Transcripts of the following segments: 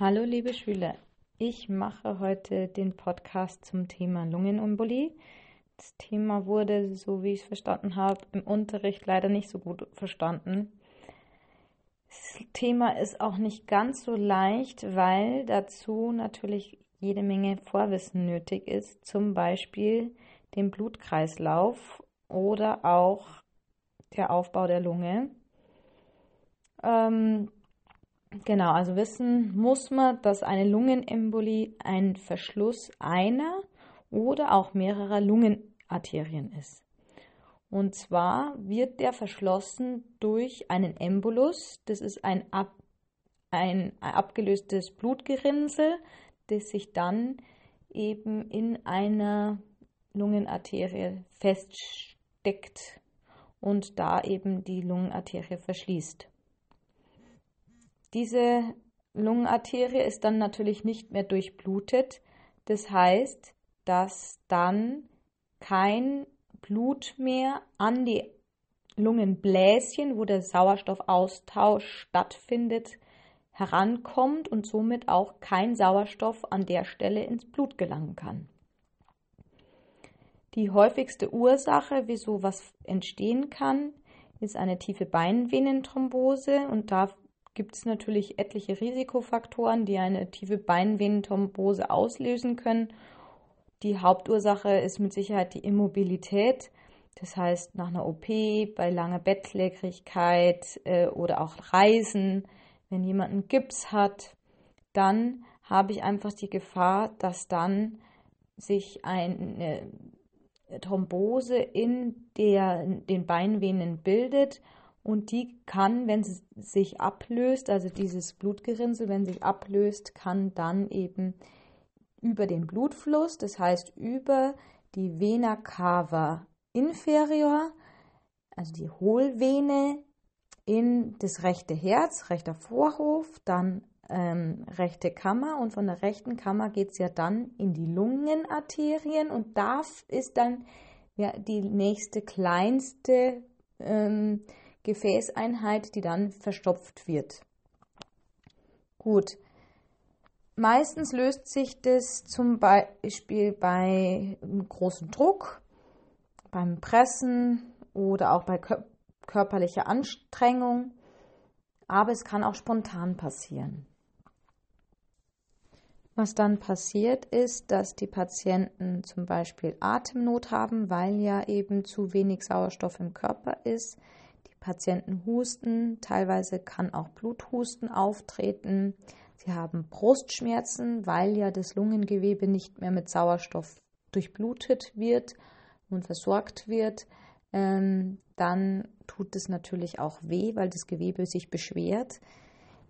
Hallo liebe Schüler, ich mache heute den Podcast zum Thema Lungenembolie. Das Thema wurde, so wie ich es verstanden habe, im Unterricht leider nicht so gut verstanden. Das Thema ist auch nicht ganz so leicht, weil dazu natürlich jede Menge Vorwissen nötig ist, zum Beispiel den Blutkreislauf oder auch der Aufbau der Lunge. Ähm, Genau, also wissen muss man, dass eine Lungenembolie ein Verschluss einer oder auch mehrerer Lungenarterien ist. Und zwar wird der verschlossen durch einen Embolus. Das ist ein, ab, ein abgelöstes Blutgerinnsel, das sich dann eben in einer Lungenarterie feststeckt und da eben die Lungenarterie verschließt. Diese Lungenarterie ist dann natürlich nicht mehr durchblutet. Das heißt, dass dann kein Blut mehr an die Lungenbläschen, wo der Sauerstoffaustausch stattfindet, herankommt und somit auch kein Sauerstoff an der Stelle ins Blut gelangen kann. Die häufigste Ursache, wieso was entstehen kann, ist eine tiefe Beinvenenthrombose und da gibt es natürlich etliche Risikofaktoren, die eine tiefe Beinvenenthrombose auslösen können. Die Hauptursache ist mit Sicherheit die Immobilität. Das heißt, nach einer OP, bei langer Bettlägerigkeit äh, oder auch Reisen, wenn jemand einen Gips hat, dann habe ich einfach die Gefahr, dass dann sich eine Thrombose in der, den Beinvenen bildet und die kann, wenn sie sich ablöst, also dieses Blutgerinnsel, wenn sich ablöst, kann dann eben über den Blutfluss, das heißt über die Vena cava inferior, also die Hohlvene, in das rechte Herz, rechter Vorhof, dann ähm, rechte Kammer. Und von der rechten Kammer geht es ja dann in die Lungenarterien. Und da ist dann ja die nächste kleinste ähm, Gefäßeinheit, die dann verstopft wird. Gut. Meistens löst sich das zum Beispiel bei großem Druck, beim Pressen oder auch bei körperlicher Anstrengung, aber es kann auch spontan passieren. Was dann passiert ist, dass die Patienten zum Beispiel Atemnot haben, weil ja eben zu wenig Sauerstoff im Körper ist. Patienten husten, teilweise kann auch Bluthusten auftreten. Sie haben Brustschmerzen, weil ja das Lungengewebe nicht mehr mit Sauerstoff durchblutet wird und versorgt wird. Ähm, dann tut es natürlich auch weh, weil das Gewebe sich beschwert.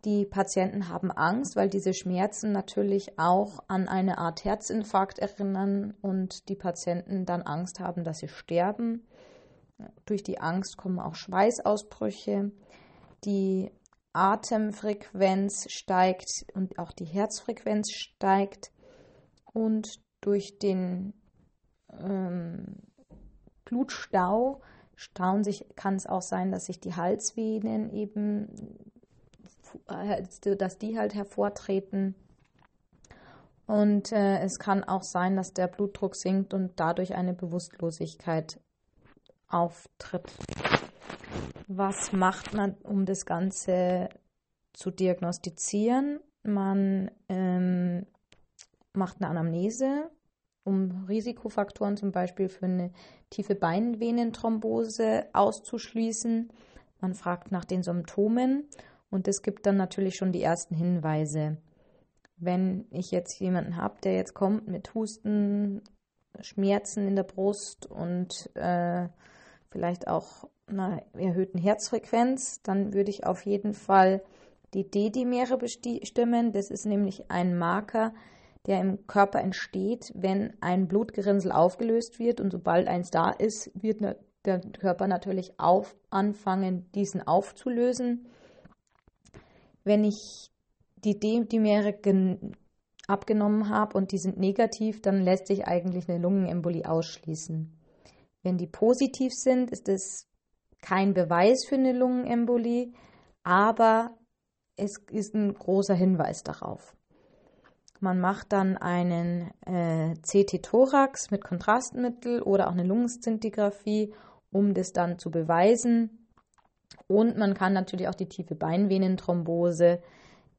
Die Patienten haben Angst, weil diese Schmerzen natürlich auch an eine Art Herzinfarkt erinnern und die Patienten dann Angst haben, dass sie sterben. Durch die Angst kommen auch Schweißausbrüche. Die Atemfrequenz steigt und auch die Herzfrequenz steigt. Und durch den ähm, Blutstau stauen sich, kann es auch sein, dass sich die Halsvenen eben, äh, dass die halt hervortreten. Und äh, es kann auch sein, dass der Blutdruck sinkt und dadurch eine Bewusstlosigkeit auftritt. Was macht man, um das Ganze zu diagnostizieren? Man ähm, macht eine Anamnese, um Risikofaktoren zum Beispiel für eine tiefe Beinvenenthrombose auszuschließen. Man fragt nach den Symptomen und das gibt dann natürlich schon die ersten Hinweise. Wenn ich jetzt jemanden habe, der jetzt kommt mit Husten, Schmerzen in der Brust und äh, vielleicht auch einer erhöhten Herzfrequenz, dann würde ich auf jeden Fall die D-Dimere bestimmen. Das ist nämlich ein Marker, der im Körper entsteht, wenn ein Blutgerinnsel aufgelöst wird. Und sobald eins da ist, wird der Körper natürlich auf, anfangen, diesen aufzulösen. Wenn ich die D-Dimere abgenommen habe und die sind negativ, dann lässt sich eigentlich eine Lungenembolie ausschließen. Wenn die positiv sind, ist es kein Beweis für eine Lungenembolie, aber es ist ein großer Hinweis darauf. Man macht dann einen äh, CT-Thorax mit Kontrastmittel oder auch eine Lungenszintigraphie, um das dann zu beweisen. Und man kann natürlich auch die tiefe Beinvenenthrombose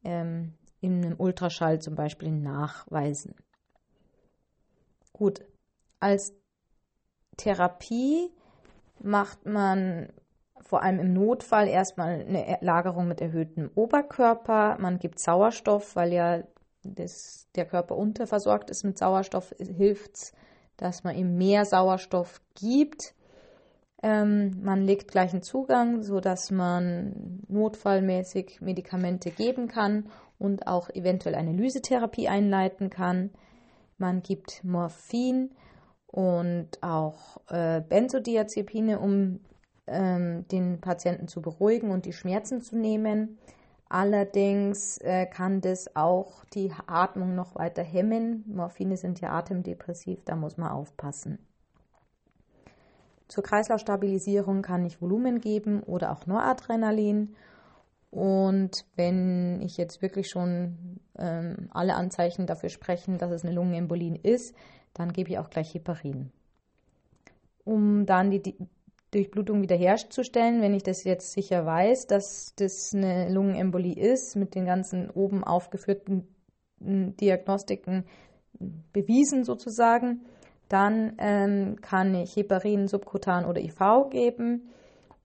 ähm, in einem Ultraschall zum Beispiel nachweisen. Gut, als Therapie macht man vor allem im Notfall erstmal eine Lagerung mit erhöhtem Oberkörper. Man gibt Sauerstoff, weil ja das, der Körper unterversorgt ist mit Sauerstoff, hilft es, dass man ihm mehr Sauerstoff gibt. Ähm, man legt gleichen Zugang, sodass man notfallmäßig Medikamente geben kann und auch eventuell eine Lysetherapie einleiten kann. Man gibt Morphin und auch äh, Benzodiazepine, um ähm, den Patienten zu beruhigen und die Schmerzen zu nehmen. Allerdings äh, kann das auch die Atmung noch weiter hemmen. Morphine sind ja atemdepressiv, da muss man aufpassen. Zur Kreislaufstabilisierung kann ich Volumen geben oder auch Noradrenalin. Und wenn ich jetzt wirklich schon ähm, alle Anzeichen dafür sprechen, dass es eine Lungenembolie ist, dann gebe ich auch gleich Heparin. Um dann die Durchblutung wiederherzustellen, wenn ich das jetzt sicher weiß, dass das eine Lungenembolie ist, mit den ganzen oben aufgeführten hm, Diagnostiken bewiesen sozusagen, dann ähm, kann ich Heparin subkutan oder IV geben.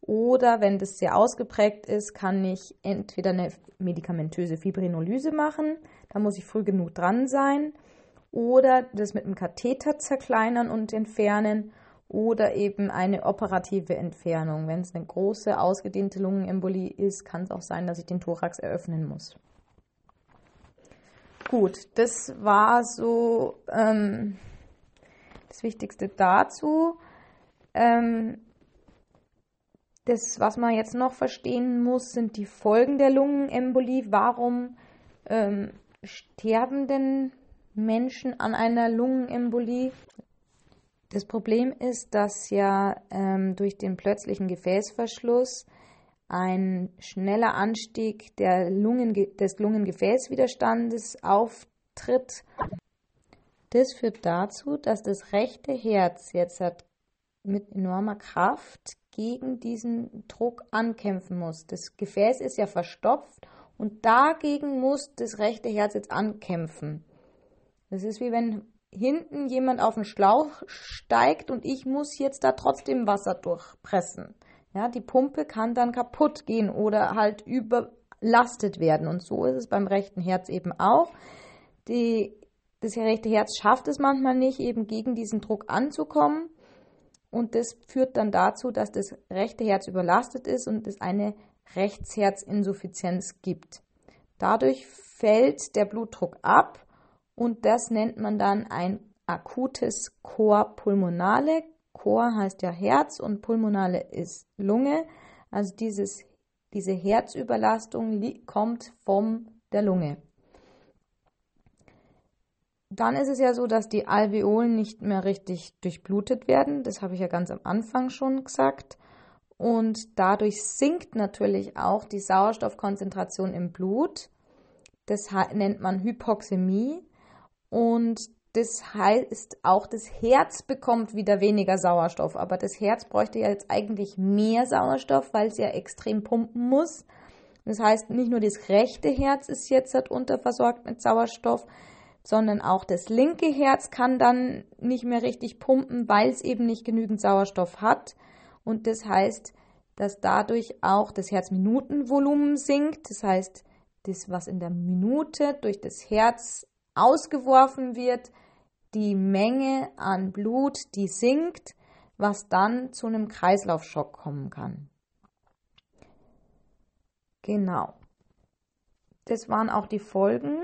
Oder wenn das sehr ausgeprägt ist, kann ich entweder eine medikamentöse Fibrinolyse machen. Da muss ich früh genug dran sein. Oder das mit einem Katheter zerkleinern und entfernen oder eben eine operative Entfernung. Wenn es eine große, ausgedehnte Lungenembolie ist, kann es auch sein, dass ich den Thorax eröffnen muss. Gut, das war so ähm, das Wichtigste dazu. Ähm, das, was man jetzt noch verstehen muss, sind die Folgen der Lungenembolie. Warum ähm, sterben denn Menschen an einer Lungenembolie? Das Problem ist, dass ja ähm, durch den plötzlichen Gefäßverschluss ein schneller Anstieg der Lungen, des Lungengefäßwiderstandes auftritt. Das führt dazu, dass das rechte Herz jetzt mit enormer Kraft gegen diesen Druck ankämpfen muss. Das Gefäß ist ja verstopft und dagegen muss das rechte Herz jetzt ankämpfen. Das ist wie wenn hinten jemand auf den Schlauch steigt und ich muss jetzt da trotzdem Wasser durchpressen. Ja, die Pumpe kann dann kaputt gehen oder halt überlastet werden. Und so ist es beim rechten Herz eben auch. Die, das rechte Herz schafft es manchmal nicht, eben gegen diesen Druck anzukommen. Und das führt dann dazu, dass das rechte Herz überlastet ist und es eine Rechtsherzinsuffizienz gibt. Dadurch fällt der Blutdruck ab und das nennt man dann ein akutes Chor pulmonale. Chor heißt ja Herz und pulmonale ist Lunge. Also dieses, diese Herzüberlastung kommt von der Lunge. Dann ist es ja so, dass die Alveolen nicht mehr richtig durchblutet werden. Das habe ich ja ganz am Anfang schon gesagt. Und dadurch sinkt natürlich auch die Sauerstoffkonzentration im Blut. Das nennt man Hypoxämie. Und das heißt, auch das Herz bekommt wieder weniger Sauerstoff. Aber das Herz bräuchte ja jetzt eigentlich mehr Sauerstoff, weil es ja extrem pumpen muss. Das heißt, nicht nur das rechte Herz ist jetzt halt unterversorgt mit Sauerstoff, sondern auch das linke Herz kann dann nicht mehr richtig pumpen, weil es eben nicht genügend Sauerstoff hat. Und das heißt, dass dadurch auch das Herzminutenvolumen sinkt. Das heißt, das, was in der Minute durch das Herz ausgeworfen wird, die Menge an Blut, die sinkt, was dann zu einem Kreislaufschock kommen kann. Genau. Das waren auch die Folgen.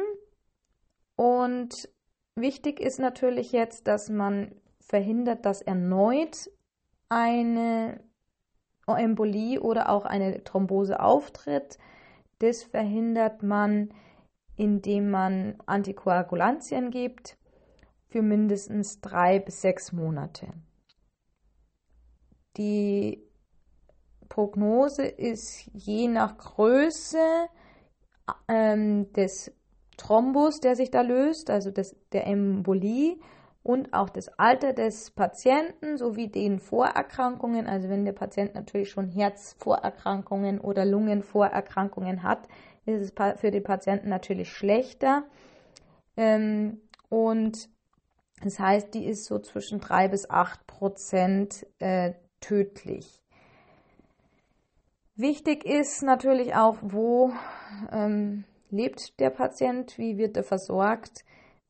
Und wichtig ist natürlich jetzt, dass man verhindert, dass erneut eine Embolie oder auch eine Thrombose auftritt. Das verhindert man, indem man Antikoagulantien gibt für mindestens drei bis sechs Monate. Die Prognose ist je nach Größe ähm, des Thrombus, der sich da löst, also des, der Embolie und auch das Alter des Patienten sowie den Vorerkrankungen. Also wenn der Patient natürlich schon Herzvorerkrankungen oder Lungenvorerkrankungen hat, ist es für den Patienten natürlich schlechter. Ähm, und das heißt, die ist so zwischen drei bis acht Prozent äh, tödlich. Wichtig ist natürlich auch, wo ähm, lebt der Patient, wie wird er versorgt.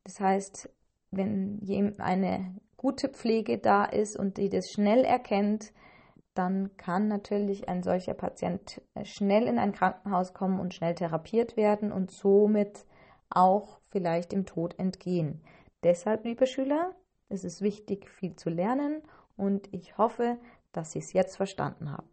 Das heißt, wenn eine gute Pflege da ist und die das schnell erkennt, dann kann natürlich ein solcher Patient äh, schnell in ein Krankenhaus kommen und schnell therapiert werden und somit auch vielleicht dem Tod entgehen. Deshalb, liebe Schüler, ist es wichtig, viel zu lernen und ich hoffe, dass Sie es jetzt verstanden haben.